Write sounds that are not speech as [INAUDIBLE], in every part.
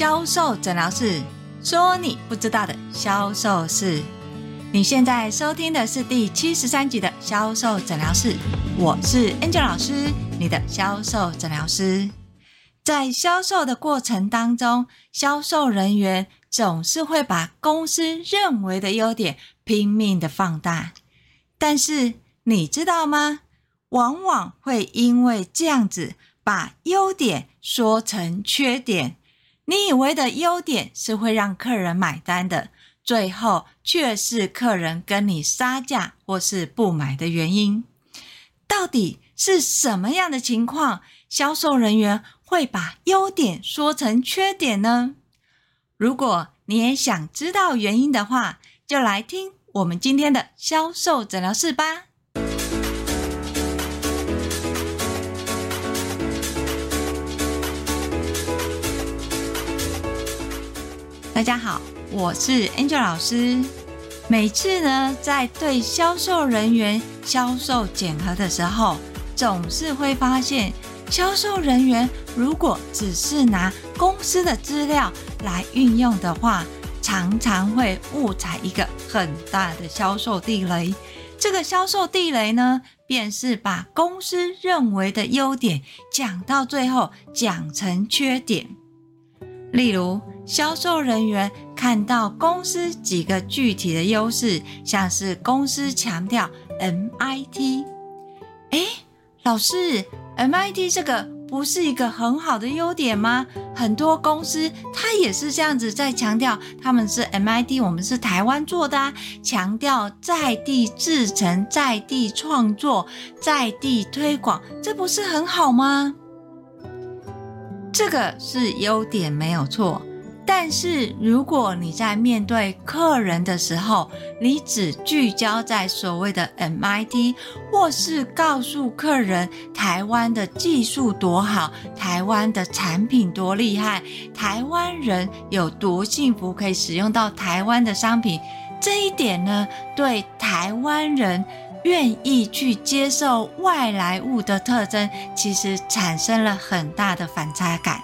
销售诊疗室，说你不知道的销售事。你现在收听的是第七十三集的销售诊疗室，我是 Angel 老师，你的销售诊疗师。在销售的过程当中，销售人员总是会把公司认为的优点拼命的放大，但是你知道吗？往往会因为这样子，把优点说成缺点。你以为的优点是会让客人买单的，最后却是客人跟你杀价或是不买的原因。到底是什么样的情况，销售人员会把优点说成缺点呢？如果你也想知道原因的话，就来听我们今天的销售诊疗室吧。大家好，我是 Angel 老师。每次呢，在对销售人员销售检核的时候，总是会发现，销售人员如果只是拿公司的资料来运用的话，常常会误踩一个很大的销售地雷。这个销售地雷呢，便是把公司认为的优点讲到最后讲成缺点。例如，销售人员看到公司几个具体的优势，像是公司强调 MIT，诶，老师，MIT 这个不是一个很好的优点吗？很多公司它也是这样子在强调，他们是 MIT，我们是台湾做的啊，强调在地制成、在地创作、在地推广，这不是很好吗？这个是优点没有错，但是如果你在面对客人的时候，你只聚焦在所谓的 MIT，或是告诉客人台湾的技术多好，台湾的产品多厉害，台湾人有多幸福，可以使用到台湾的商品，这一点呢，对台湾人。愿意去接受外来物的特征，其实产生了很大的反差感。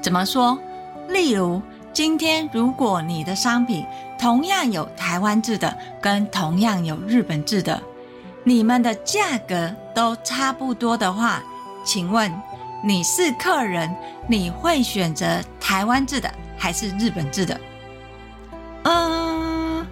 怎么说？例如，今天如果你的商品同样有台湾制的，跟同样有日本制的，你们的价格都差不多的话，请问你是客人，你会选择台湾制的还是日本制的？嗯。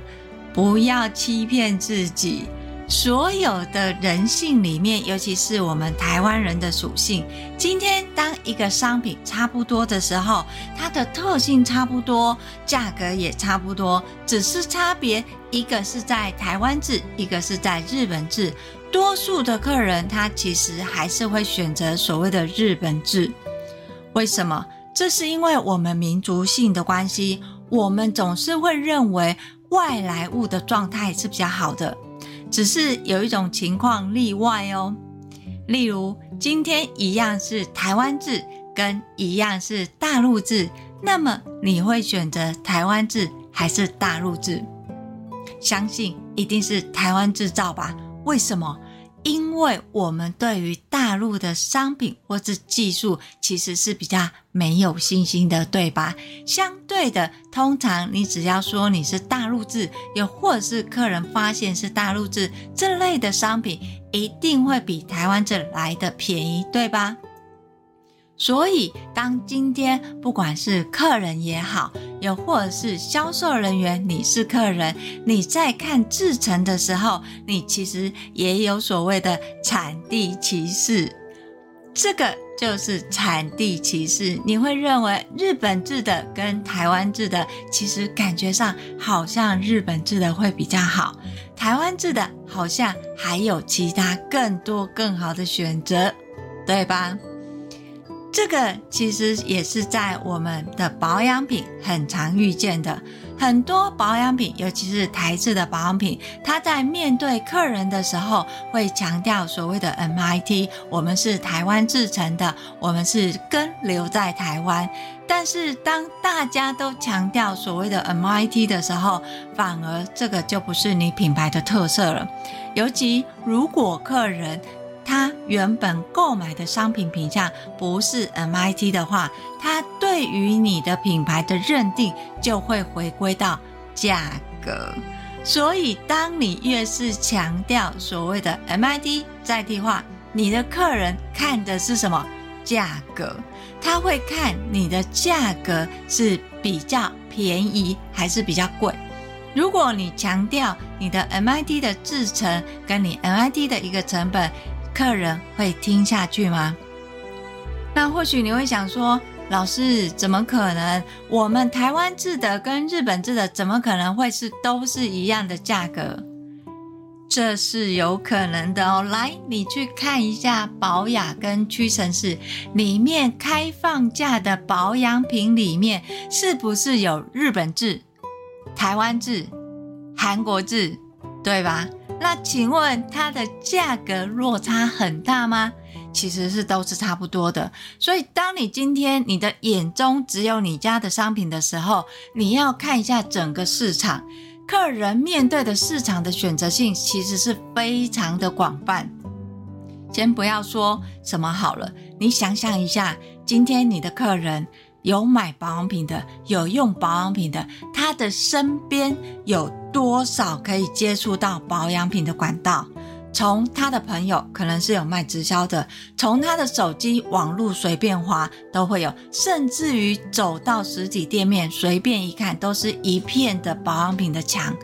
不要欺骗自己，所有的人性里面，尤其是我们台湾人的属性。今天当一个商品差不多的时候，它的特性差不多，价格也差不多，只是差别一个是在台湾制，一个是在日本制。多数的客人他其实还是会选择所谓的日本制。为什么？这是因为我们民族性的关系，我们总是会认为。外来物的状态是比较好的，只是有一种情况例外哦。例如，今天一样是台湾字，跟一样是大陆字，那么你会选择台湾字还是大陆字？相信一定是台湾制造吧？为什么？因为我们对于大陆的商品或是技术其实是比较没有信心的，对吧？相对的，通常你只要说你是大陆制，又或者是客人发现是大陆制，这类的商品一定会比台湾制来的便宜，对吧？所以，当今天不管是客人也好，又或者是销售人员，你是客人，你在看制成的时候，你其实也有所谓的产地歧视。这个就是产地歧视，你会认为日本制的跟台湾制的，其实感觉上好像日本制的会比较好，台湾制的好像还有其他更多更好的选择，对吧？这个其实也是在我们的保养品很常遇见的，很多保养品，尤其是台制的保养品，它在面对客人的时候会强调所谓的 MIT，我们是台湾制成的，我们是根留在台湾。但是当大家都强调所谓的 MIT 的时候，反而这个就不是你品牌的特色了。尤其如果客人他原本购买的商品品项不是 MIT 的话，他对于你的品牌的认定就会回归到价格。所以，当你越是强调所谓的 MIT 在地化，你的客人看的是什么？价格，他会看你的价格是比较便宜还是比较贵。如果你强调你的 MIT 的制成跟你 MIT 的一个成本，客人会听下去吗？那或许你会想说，老师，怎么可能？我们台湾制的跟日本制的，怎么可能会是都是一样的价格？这是有可能的哦。来，你去看一下宝雅跟屈臣氏里面开放价的保养品里面，是不是有日本制？台湾制、韩国制，对吧？那请问它的价格落差很大吗？其实是都是差不多的。所以，当你今天你的眼中只有你家的商品的时候，你要看一下整个市场，客人面对的市场的选择性其实是非常的广泛。先不要说什么好了，你想象一下，今天你的客人。有买保养品的，有用保养品的，他的身边有多少可以接触到保养品的管道？从他的朋友可能是有卖直销的，从他的手机网络随便滑都会有，甚至于走到实体店面随便一看，都是一片的保养品的墙。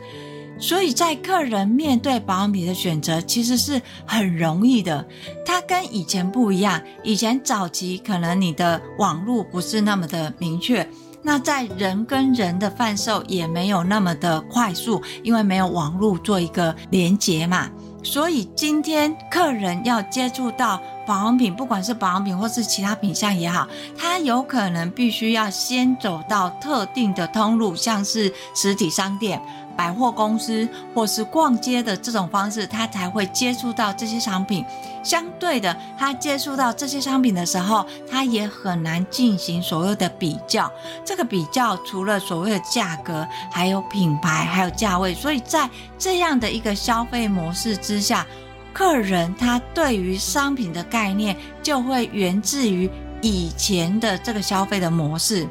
所以在客人面对保养品的选择，其实是很容易的。它跟以前不一样，以前早期可能你的网络不是那么的明确，那在人跟人的贩售也没有那么的快速，因为没有网络做一个连接嘛。所以今天客人要接触到保养品，不管是保养品或是其他品相也好，他有可能必须要先走到特定的通路，像是实体商店。百货公司或是逛街的这种方式，他才会接触到这些商品。相对的，他接触到这些商品的时候，他也很难进行所谓的比较。这个比较除了所谓的价格，还有品牌，还有价位。所以在这样的一个消费模式之下，客人他对于商品的概念就会源自于以前的这个消费的模式。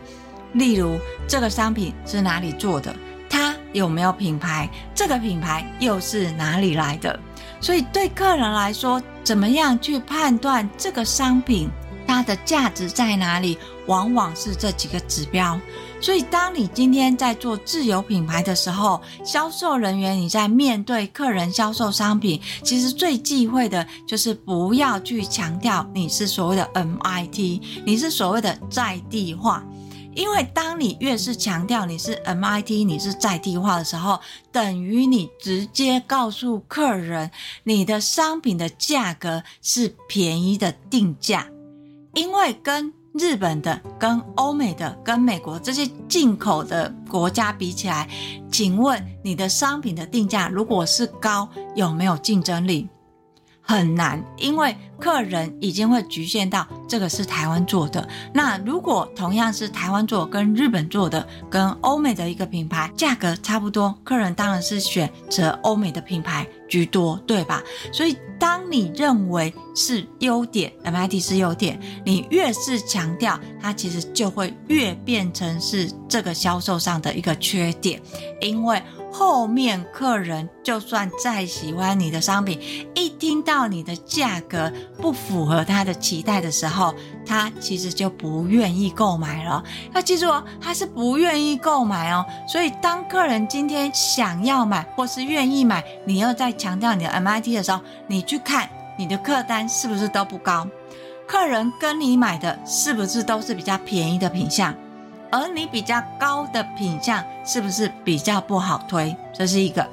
例如，这个商品是哪里做的？有没有品牌？这个品牌又是哪里来的？所以对客人来说，怎么样去判断这个商品它的价值在哪里？往往是这几个指标。所以，当你今天在做自有品牌的时候，销售人员你在面对客人销售商品，其实最忌讳的就是不要去强调你是所谓的 MIT，你是所谓的在地化。因为当你越是强调你是 MIT，你是在地化的时候，等于你直接告诉客人，你的商品的价格是便宜的定价。因为跟日本的、跟欧美的、跟美国这些进口的国家比起来，请问你的商品的定价如果是高，有没有竞争力？很难，因为客人已经会局限到这个是台湾做的。那如果同样是台湾做，跟日本做的，跟欧美的一个品牌价格差不多，客人当然是选择欧美的品牌居多，对吧？所以当你认为是优点，MIT 是优点，你越是强调，它其实就会越变成是这个销售上的一个缺点，因为。后面客人就算再喜欢你的商品，一听到你的价格不符合他的期待的时候，他其实就不愿意购买了。要记住哦，他是不愿意购买哦。所以当客人今天想要买或是愿意买，你又在强调你的 MIT 的时候，你去看你的客单是不是都不高？客人跟你买的是不是都是比较便宜的品项？而你比较高的品相是不是比较不好推？这是一个。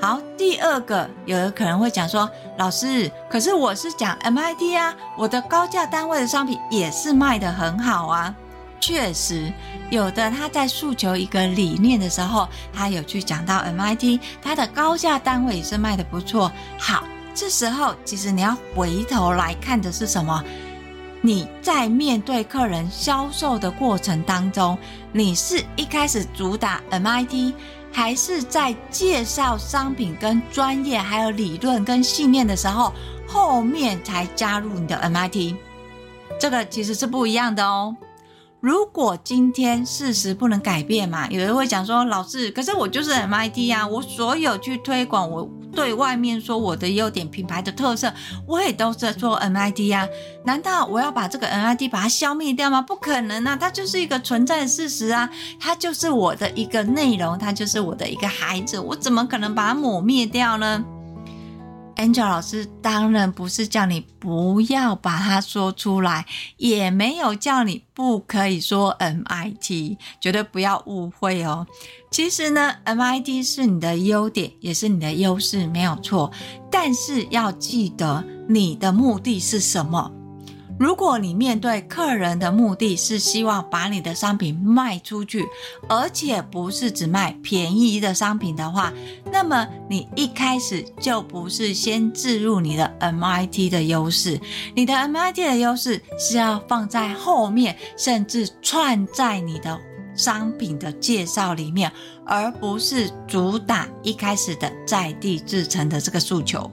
好，第二个，有的可能会讲说，老师，可是我是讲 MIT 啊，我的高价单位的商品也是卖得很好啊。确实，有的他在诉求一个理念的时候，他有去讲到 MIT，他的高价单位也是卖得不错。好，这时候其实你要回头来看的是什么？你在面对客人销售的过程当中，你是一开始主打 MIT，还是在介绍商品跟专业还有理论跟信念的时候，后面才加入你的 MIT，这个其实是不一样的哦。如果今天事实不能改变嘛，有人会讲说，老师，可是我就是 MIT 啊，我所有去推广，我对外面说我的优点、品牌的特色，我也都是做 NID 啊。难道我要把这个 NID 把它消灭掉吗？不可能啊，它就是一个存在的事实啊，它就是我的一个内容，它就是我的一个孩子，我怎么可能把它抹灭掉呢？Angel 老师当然不是叫你不要把它说出来，也没有叫你不可以说 MIT，绝对不要误会哦。其实呢，MIT 是你的优点，也是你的优势，没有错。但是要记得你的目的是什么。如果你面对客人的目的是希望把你的商品卖出去，而且不是只卖便宜的商品的话，那么你一开始就不是先置入你的 MIT 的优势，你的 MIT 的优势是要放在后面，甚至串在你的商品的介绍里面，而不是主打一开始的在地制成的这个诉求。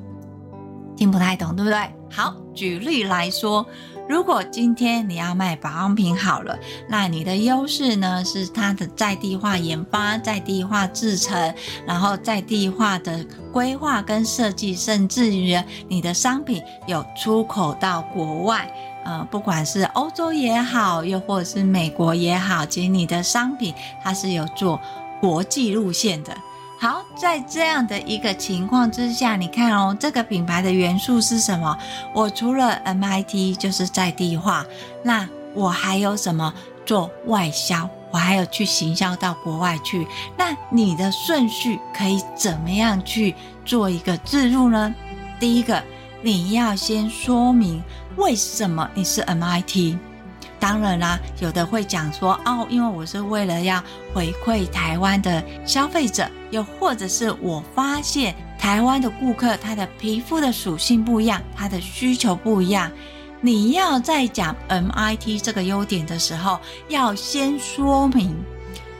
听不太懂，对不对？好，举例来说。如果今天你要卖保养品好了，那你的优势呢是它的在地化研发、在地化制成，然后在地化的规划跟设计，甚至于你的商品有出口到国外，呃，不管是欧洲也好，又或者是美国也好，其实你的商品它是有做国际路线的。好，在这样的一个情况之下，你看哦，这个品牌的元素是什么？我除了 MIT 就是在地化，那我还有什么？做外销，我还有去行销到国外去。那你的顺序可以怎么样去做一个置入呢？第一个，你要先说明为什么你是 MIT。当然啦，有的会讲说哦，因为我是为了要回馈台湾的消费者，又或者是我发现台湾的顾客他的皮肤的属性不一样，他的需求不一样。你要在讲 MIT 这个优点的时候，要先说明，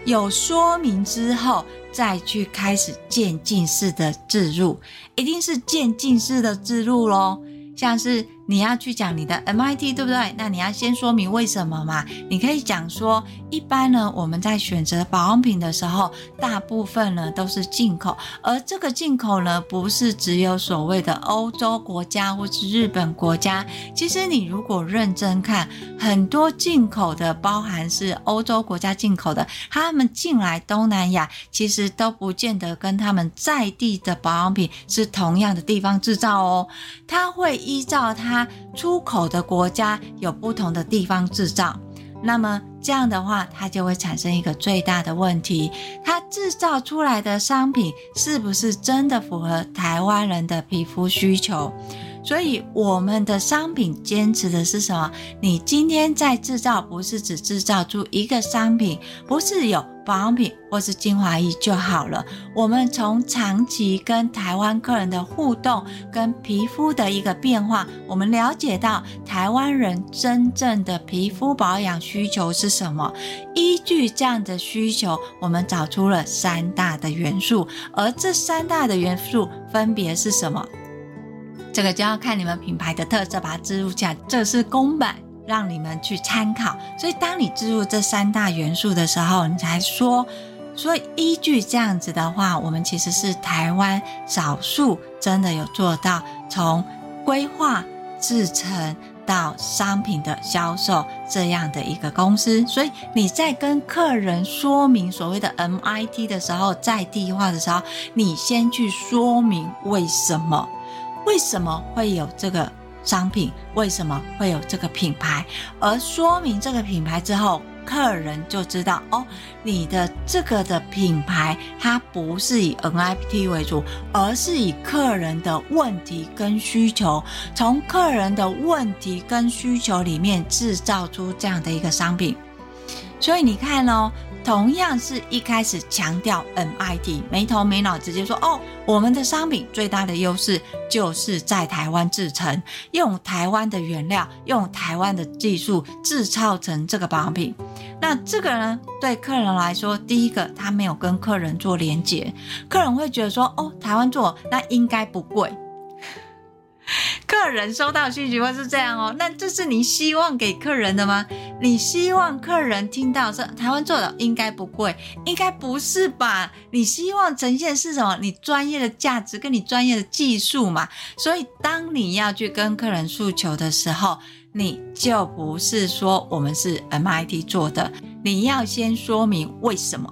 有说明之后再去开始渐进式的置入，一定是渐进式的置入咯，像是。你要去讲你的 MIT 对不对？那你要先说明为什么嘛？你可以讲说，一般呢，我们在选择保养品的时候，大部分呢都是进口，而这个进口呢，不是只有所谓的欧洲国家或是日本国家。其实你如果认真看，很多进口的，包含是欧洲国家进口的，他们进来东南亚，其实都不见得跟他们在地的保养品是同样的地方制造哦。他会依照他出口的国家有不同的地方制造，那么这样的话，它就会产生一个最大的问题：它制造出来的商品是不是真的符合台湾人的皮肤需求？所以我们的商品坚持的是什么？你今天在制造，不是只制造出一个商品，不是有保养品或是精华液就好了。我们从长期跟台湾客人的互动，跟皮肤的一个变化，我们了解到台湾人真正的皮肤保养需求是什么。依据这样的需求，我们找出了三大的元素，而这三大的元素分别是什么？这个就要看你们品牌的特色，把它置入起来。这是公版，让你们去参考。所以，当你置入这三大元素的时候，你才说。所以，依据这样子的话，我们其实是台湾少数真的有做到从规划、制成到商品的销售这样的一个公司。所以，你在跟客人说明所谓的 MIT 的时候，在地化的时候，你先去说明为什么。为什么会有这个商品？为什么会有这个品牌？而说明这个品牌之后，客人就知道哦，你的这个的品牌它不是以 MIT 为主，而是以客人的问题跟需求，从客人的问题跟需求里面制造出这样的一个商品。所以你看哦。同样是一开始强调 MIT，没头没脑直接说哦，我们的商品最大的优势就是在台湾制成，用台湾的原料，用台湾的技术制造成这个保养品。那这个呢，对客人来说，第一个他没有跟客人做连结，客人会觉得说哦，台湾做那应该不贵。[LAUGHS] 客人收到讯息会是这样哦，那这是你希望给客人的吗？你希望客人听到说台湾做的应该不贵，应该不是吧？你希望呈现是什么？你专业的价值跟你专业的技术嘛。所以当你要去跟客人诉求的时候，你就不是说我们是 MIT 做的，你要先说明为什么。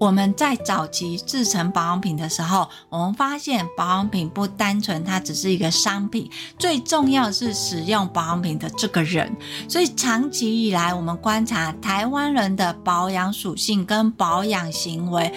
我们在早期制成保养品的时候，我们发现保养品不单纯，它只是一个商品，最重要是使用保养品的这个人。所以长期以来，我们观察台湾人的保养属性跟保养行为。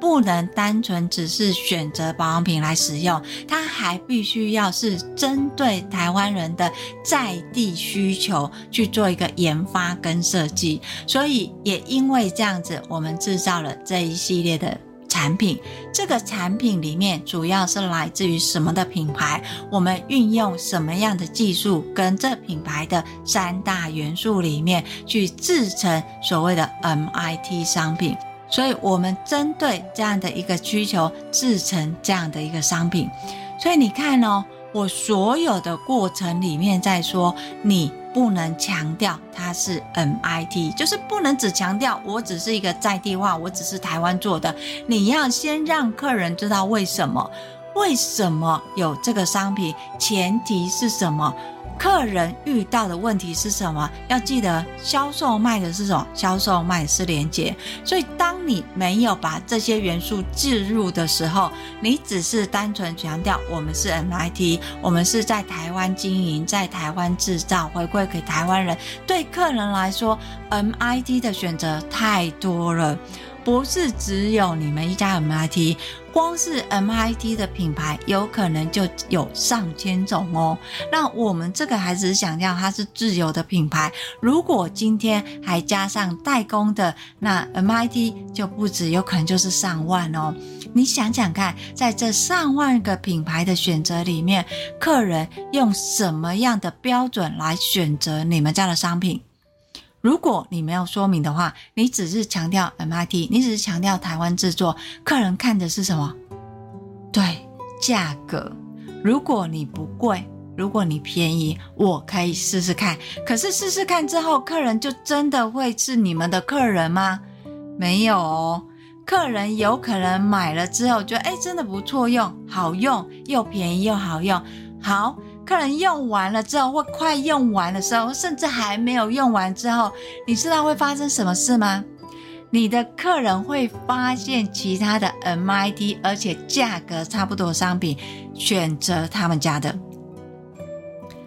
不能单纯只是选择保养品来使用，它还必须要是针对台湾人的在地需求去做一个研发跟设计。所以也因为这样子，我们制造了这一系列的产品。这个产品里面主要是来自于什么的品牌？我们运用什么样的技术跟这品牌的三大元素里面去制成所谓的 MIT 商品。所以，我们针对这样的一个需求，制成这样的一个商品。所以你看哦，我所有的过程里面在说，你不能强调它是 MIT，就是不能只强调我只是一个在地化，我只是台湾做的。你要先让客人知道为什么，为什么有这个商品，前提是什么。客人遇到的问题是什么？要记得，销售卖的是什么？销售卖的是连接。所以，当你没有把这些元素置入的时候，你只是单纯强调我们是 MIT，我们是在台湾经营，在台湾制造，回馈给台湾人。对客人来说，MIT 的选择太多了。不是只有你们一家 MIT，光是 MIT 的品牌有可能就有上千种哦。那我们这个还只是想要它是自有的品牌，如果今天还加上代工的，那 MIT 就不止，有可能就是上万哦。你想想看，在这上万个品牌的选择里面，客人用什么样的标准来选择你们家的商品？如果你没有说明的话，你只是强调 MIT，你只是强调台湾制作，客人看的是什么？对，价格。如果你不贵，如果你便宜，我可以试试看。可是试试看之后，客人就真的会是你们的客人吗？没有，客人有可能买了之后觉得，哎，真的不错用，好用，又便宜又好用，好。客人用完了之后，或快用完的时候，甚至还没有用完之后，你知道会发生什么事吗？你的客人会发现其他的 MIT，而且价格差不多的商品，选择他们家的，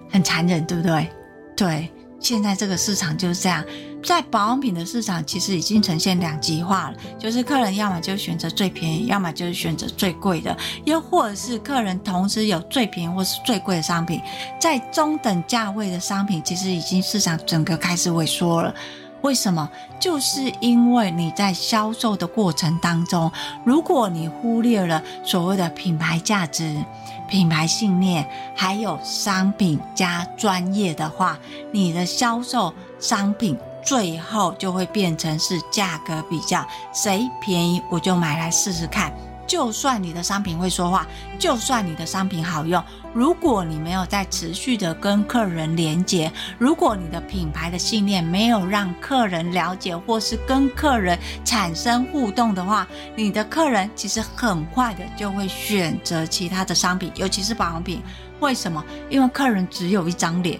很残忍，对不对？对，现在这个市场就是这样。在保养品的市场，其实已经呈现两极化了，就是客人要么就选择最便宜，要么就是选择最贵的，又或者是客人同时有最便宜或是最贵的商品，在中等价位的商品，其实已经市场整个开始萎缩了。为什么？就是因为你在销售的过程当中，如果你忽略了所谓的品牌价值、品牌信念，还有商品加专业的话，你的销售商品。最后就会变成是价格比较，谁便宜我就买来试试看。就算你的商品会说话，就算你的商品好用，如果你没有在持续的跟客人连接，如果你的品牌的信念没有让客人了解或是跟客人产生互动的话，你的客人其实很快的就会选择其他的商品，尤其是保养品。为什么？因为客人只有一张脸。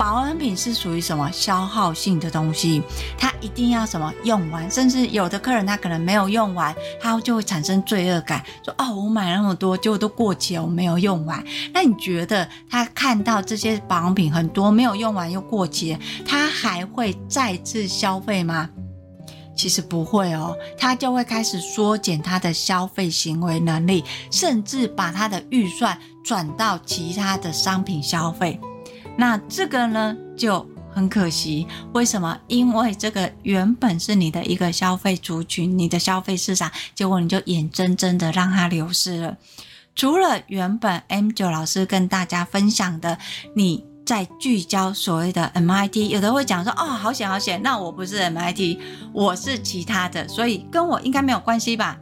保养品是属于什么消耗性的东西？它一定要什么用完，甚至有的客人他可能没有用完，他就会产生罪恶感，说：“哦，我买了那么多，结果都过期了，我没有用完。”那你觉得他看到这些保养品很多没有用完又过期，他还会再次消费吗？其实不会哦，他就会开始缩减他的消费行为能力，甚至把他的预算转到其他的商品消费。那这个呢就很可惜，为什么？因为这个原本是你的一个消费族群，你的消费市场，结果你就眼睁睁的让它流失了。除了原本 M9 老师跟大家分享的，你在聚焦所谓的 MIT，有的会讲说，哦，好险好险，那我不是 MIT，我是其他的，所以跟我应该没有关系吧？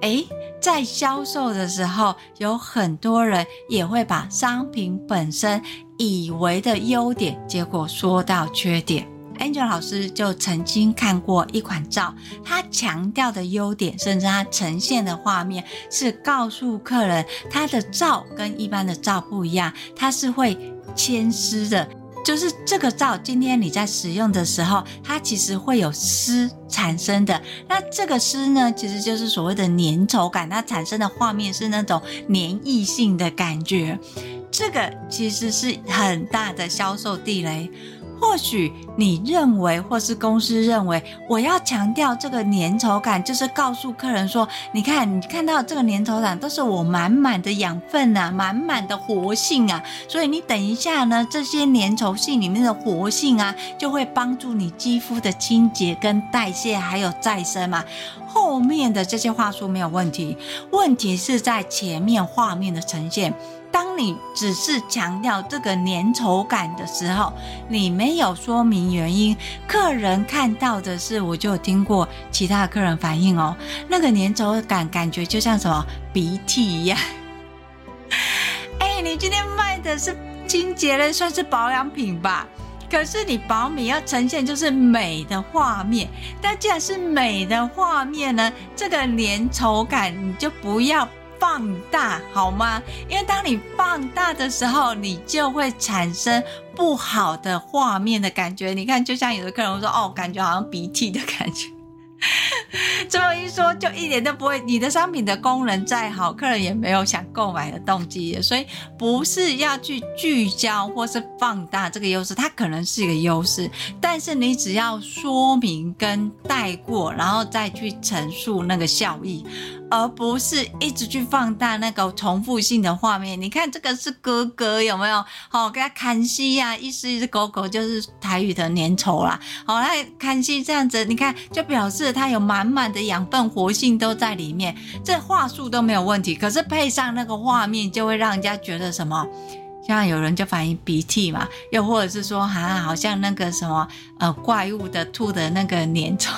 诶在销售的时候，有很多人也会把商品本身以为的优点，结果说到缺点。Angel 老师就曾经看过一款皂，它强调的优点，甚至它呈现的画面是告诉客人，它的皂跟一般的皂不一样，它是会牵丝的。就是这个皂，今天你在使用的时候，它其实会有湿产生的。那这个湿呢，其实就是所谓的粘稠感，它产生的画面是那种粘液性的感觉。这个其实是很大的销售地雷。或许你认为，或是公司认为，我要强调这个粘稠感，就是告诉客人说，你看，你看到这个粘稠感，都是我满满的养分啊，满满的活性啊，所以你等一下呢，这些粘稠性里面的活性啊，就会帮助你肌肤的清洁跟代谢，还有再生嘛。后面的这些话术没有问题，问题是在前面画面的呈现。当你只是强调这个粘稠感的时候，你没有说明原因，客人看到的是，我就有听过其他的客人反映哦，那个粘稠感感觉就像什么鼻涕一样。哎，你今天卖的是清洁类，算是保养品吧？可是你保养要呈现就是美的画面，但既然是美的画面呢，这个粘稠感你就不要。放大好吗？因为当你放大的时候，你就会产生不好的画面的感觉。你看，就像有的客人说：“哦，感觉好像鼻涕的感觉。” [LAUGHS] 这么一说，就一点都不会。你的商品的功能再好，客人也没有想购买的动机。所以不是要去聚焦或是放大这个优势，它可能是一个优势，但是你只要说明跟带过，然后再去陈述那个效益，而不是一直去放大那个重复性的画面。你看这个是哥哥有没有？好，给他看戏呀，一只一只狗狗就是台语的粘稠啦。好，来看戏这样子，你看就表示。它有满满的养分、活性都在里面，这话术都没有问题。可是配上那个画面，就会让人家觉得什么？像有人就反映鼻涕嘛，又或者是说，啊，好像那个什么呃怪物的吐的那个粘稠。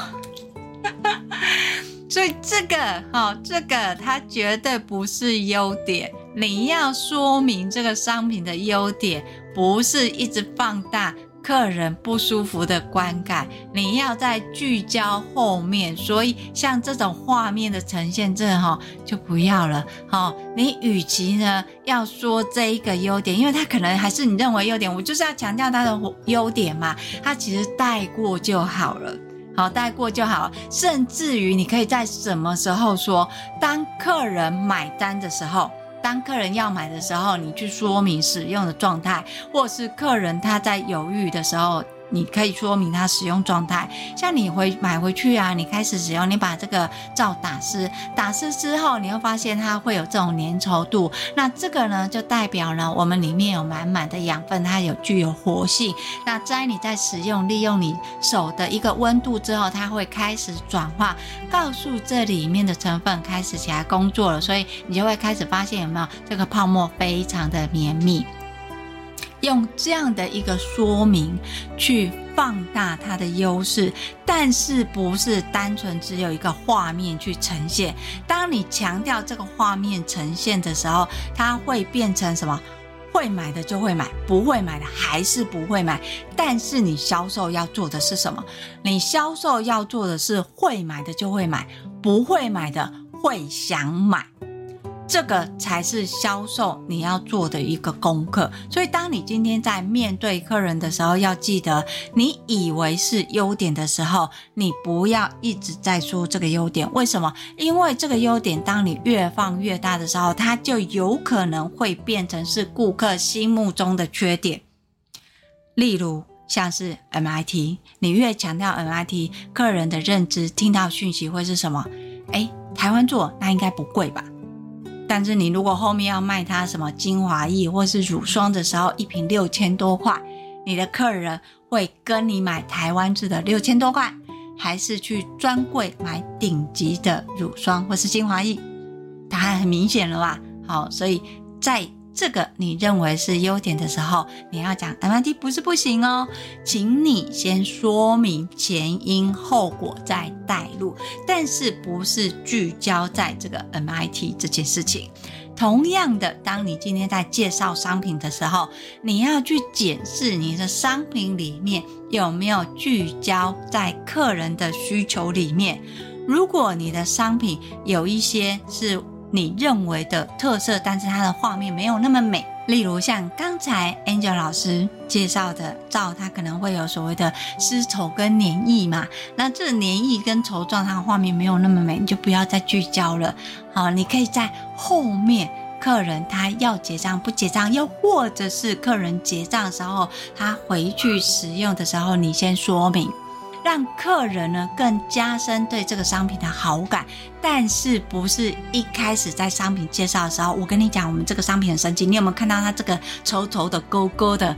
[LAUGHS] 所以这个哈、哦，这个它绝对不是优点。你要说明这个商品的优点，不是一直放大。客人不舒服的观感，你要在聚焦后面，所以像这种画面的呈现，这哈就不要了。好，你与其呢要说这一个优点，因为它可能还是你认为优点，我就是要强调它的优点嘛，它其实带过就好了，好，带过就好，甚至于你可以在什么时候说，当客人买单的时候。当客人要买的时候，你去说明使用的状态，或是客人他在犹豫的时候。你可以说明它使用状态，像你回买回去啊，你开始使用，你把这个皂打湿，打湿之后，你会发现它会有这种粘稠度，那这个呢，就代表呢，我们里面有满满的养分，它有具有活性。那在你在使用，利用你手的一个温度之后，它会开始转化，告诉这里面的成分开始起来工作了，所以你就会开始发现有没有这个泡沫非常的绵密。用这样的一个说明去放大它的优势，但是不是单纯只有一个画面去呈现。当你强调这个画面呈现的时候，它会变成什么？会买的就会买，不会买的还是不会买。但是你销售要做的是什么？你销售要做的是会买的就会买，不会买的会想买。这个才是销售你要做的一个功课。所以，当你今天在面对客人的时候，要记得，你以为是优点的时候，你不要一直在说这个优点。为什么？因为这个优点，当你越放越大的时候，它就有可能会变成是顾客心目中的缺点。例如，像是 MIT，你越强调 MIT，客人的认知听到讯息会是什么？诶，台湾做，那应该不贵吧？但是你如果后面要卖它什么精华液或是乳霜的时候，一瓶六千多块，你的客人会跟你买台湾制的六千多块，还是去专柜买顶级的乳霜或是精华液？答案很明显了吧？好，所以在这个你认为是优点的时候，你要讲 MIT 不是不行哦，请你先说明前因后果再带入，但是不是聚焦在这个 MIT 这件事情。同样的，当你今天在介绍商品的时候，你要去检视你的商品里面有没有聚焦在客人的需求里面。如果你的商品有一些是你认为的特色，但是它的画面没有那么美，例如像刚才 Angel 老师介绍的照，它可能会有所谓的丝绸跟粘液嘛，那这粘液跟绸状，它的画面没有那么美，你就不要再聚焦了。好，你可以在后面，客人他要结账不结账，又或者是客人结账的时候，他回去使用的时候，你先说明。让客人呢更加深对这个商品的好感，但是不是一开始在商品介绍的时候，我跟你讲，我们这个商品很神奇，你有没有看到它这个稠稠的勾勾的？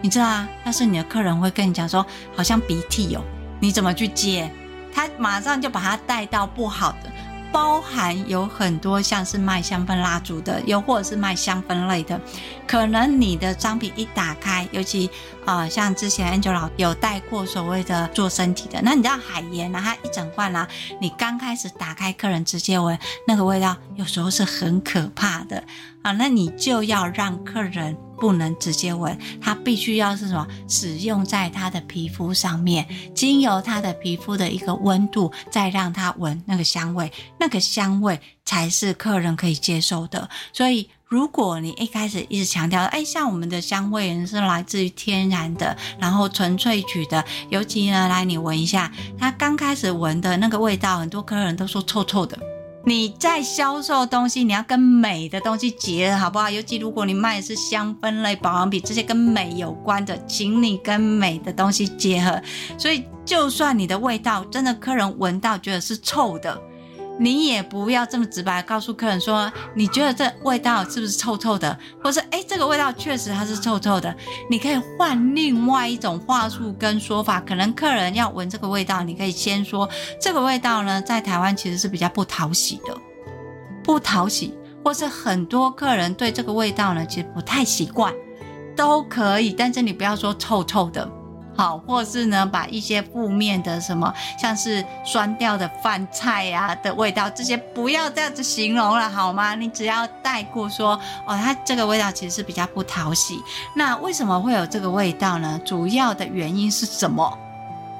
你知道啊？但是你的客人会跟你讲说，好像鼻涕哦，你怎么去接？他马上就把它带到不好的。包含有很多像是卖香氛蜡烛的，又或者是卖香氛类的，可能你的商品一打开，尤其、呃，像之前 Angel 老有带过所谓的做身体的，那你知道海盐啊，它一整罐啊，你刚开始打开，客人直接闻那个味道，有时候是很可怕的啊，那你就要让客人。不能直接闻，它必须要是什么？使用在他的皮肤上面，经由他的皮肤的一个温度，再让他闻那个香味，那个香味才是客人可以接受的。所以，如果你一开始一直强调，哎，像我们的香味是来自于天然的，然后纯萃取的，尤其呢，来你闻一下，他刚开始闻的那个味道，很多客人都说臭臭的。你在销售东西，你要跟美的东西结合，好不好？尤其如果你卖的是香氛类保养品，这些跟美有关的，请你跟美的东西结合。所以，就算你的味道真的客人闻到觉得是臭的。你也不要这么直白告诉客人说，你觉得这味道是不是臭臭的，或是诶，这个味道确实它是臭臭的。你可以换另外一种话术跟说法，可能客人要闻这个味道，你可以先说这个味道呢，在台湾其实是比较不讨喜的，不讨喜，或是很多客人对这个味道呢其实不太习惯，都可以，但是你不要说臭臭的。好，或是呢，把一些负面的什么，像是酸掉的饭菜呀、啊、的味道，这些不要这样子形容了，好吗？你只要带过说，哦，它这个味道其实是比较不讨喜。那为什么会有这个味道呢？主要的原因是什么？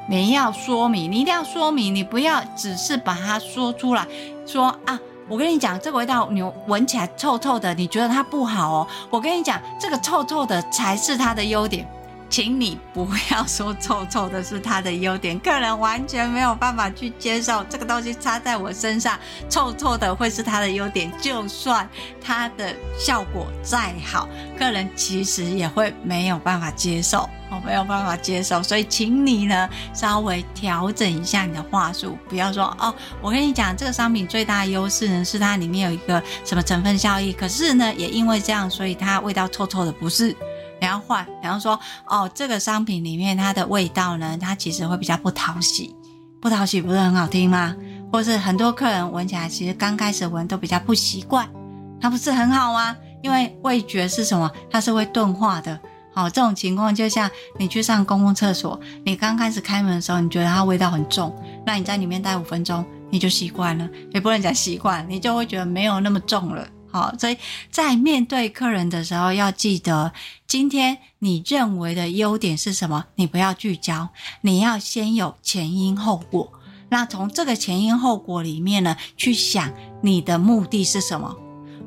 你要说明，你一定要说明，你不要只是把它说出来，说啊，我跟你讲，这个味道你闻起来臭臭的，你觉得它不好哦。我跟你讲，这个臭臭的才是它的优点。请你不要说臭臭的是它的优点，客人完全没有办法去接受这个东西插在我身上臭臭的会是它的优点。就算它的效果再好，客人其实也会没有办法接受，我没有办法接受。所以，请你呢稍微调整一下你的话术，不要说哦，我跟你讲这个商品最大的优势呢是它里面有一个什么成分效益，可是呢也因为这样，所以它味道臭臭的，不是。你要换，比方说，哦，这个商品里面它的味道呢，它其实会比较不讨喜，不讨喜不是很好听吗？或是很多客人闻起来，其实刚开始闻都比较不习惯，它不是很好吗？因为味觉是什么？它是会钝化的。好，这种情况就像你去上公共厕所，你刚开始开门的时候，你觉得它味道很重，那你在里面待五分钟，你就习惯了，也不能讲习惯，你就会觉得没有那么重了。好，所以在面对客人的时候，要记得今天你认为的优点是什么？你不要聚焦，你要先有前因后果。那从这个前因后果里面呢，去想你的目的是什么？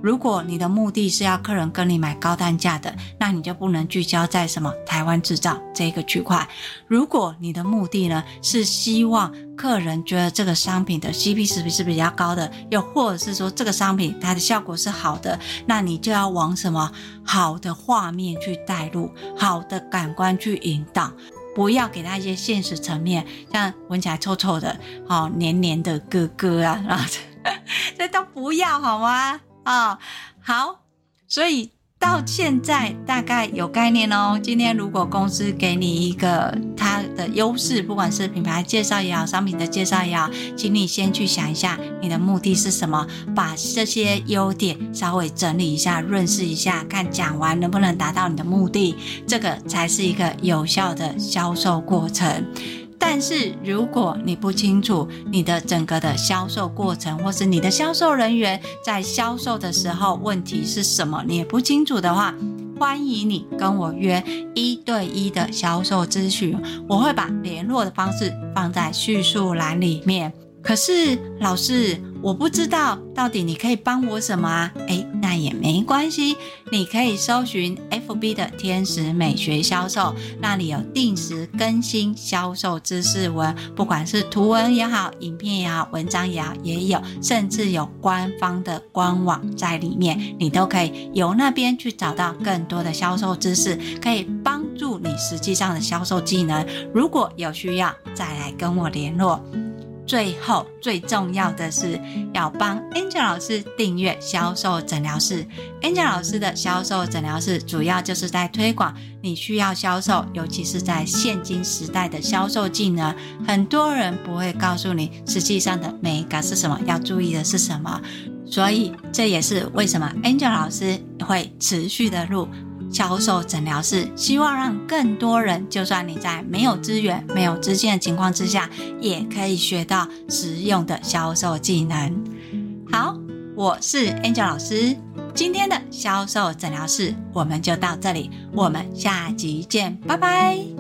如果你的目的是要客人跟你买高单价的，那你就不能聚焦在什么台湾制造这个区块。如果你的目的呢，是希望客人觉得这个商品的 CP 值是比较高的，又或者是说这个商品它的效果是好的，那你就要往什么好的画面去带入，好的感官去引导，不要给他一些现实层面，像闻起来臭臭的、哦黏黏的哥哥啊，[LAUGHS] 这都不要好吗？啊、好，所以到现在大概有概念哦。今天如果公司给你一个它的优势，不管是品牌介绍也好，商品的介绍也好，请你先去想一下你的目的是什么，把这些优点稍微整理一下，润饰一下，看讲完能不能达到你的目的，这个才是一个有效的销售过程。但是如果你不清楚你的整个的销售过程，或是你的销售人员在销售的时候问题是什么，你也不清楚的话，欢迎你跟我约一对一的销售咨询，我会把联络的方式放在叙述栏里面。可是老师。我不知道到底你可以帮我什么啊？诶，那也没关系，你可以搜寻 FB 的天使美学销售，那里有定时更新销售知识文，不管是图文也好，影片也好，文章也好，也有，甚至有官方的官网在里面，你都可以由那边去找到更多的销售知识，可以帮助你实际上的销售技能。如果有需要，再来跟我联络。最后最重要的是要帮 Angel 老师订阅销售诊疗室。Angel 老师的销售诊疗室主要就是在推广你需要销售，尤其是在现今时代的销售技能。很多人不会告诉你实际上的美感是什么，要注意的是什么。所以这也是为什么 Angel 老师会持续的录。销售诊疗室，希望让更多人，就算你在没有资源、没有资金的情况之下，也可以学到实用的销售技能。好，我是 Angel 老师，今天的销售诊疗室我们就到这里，我们下集见，拜拜。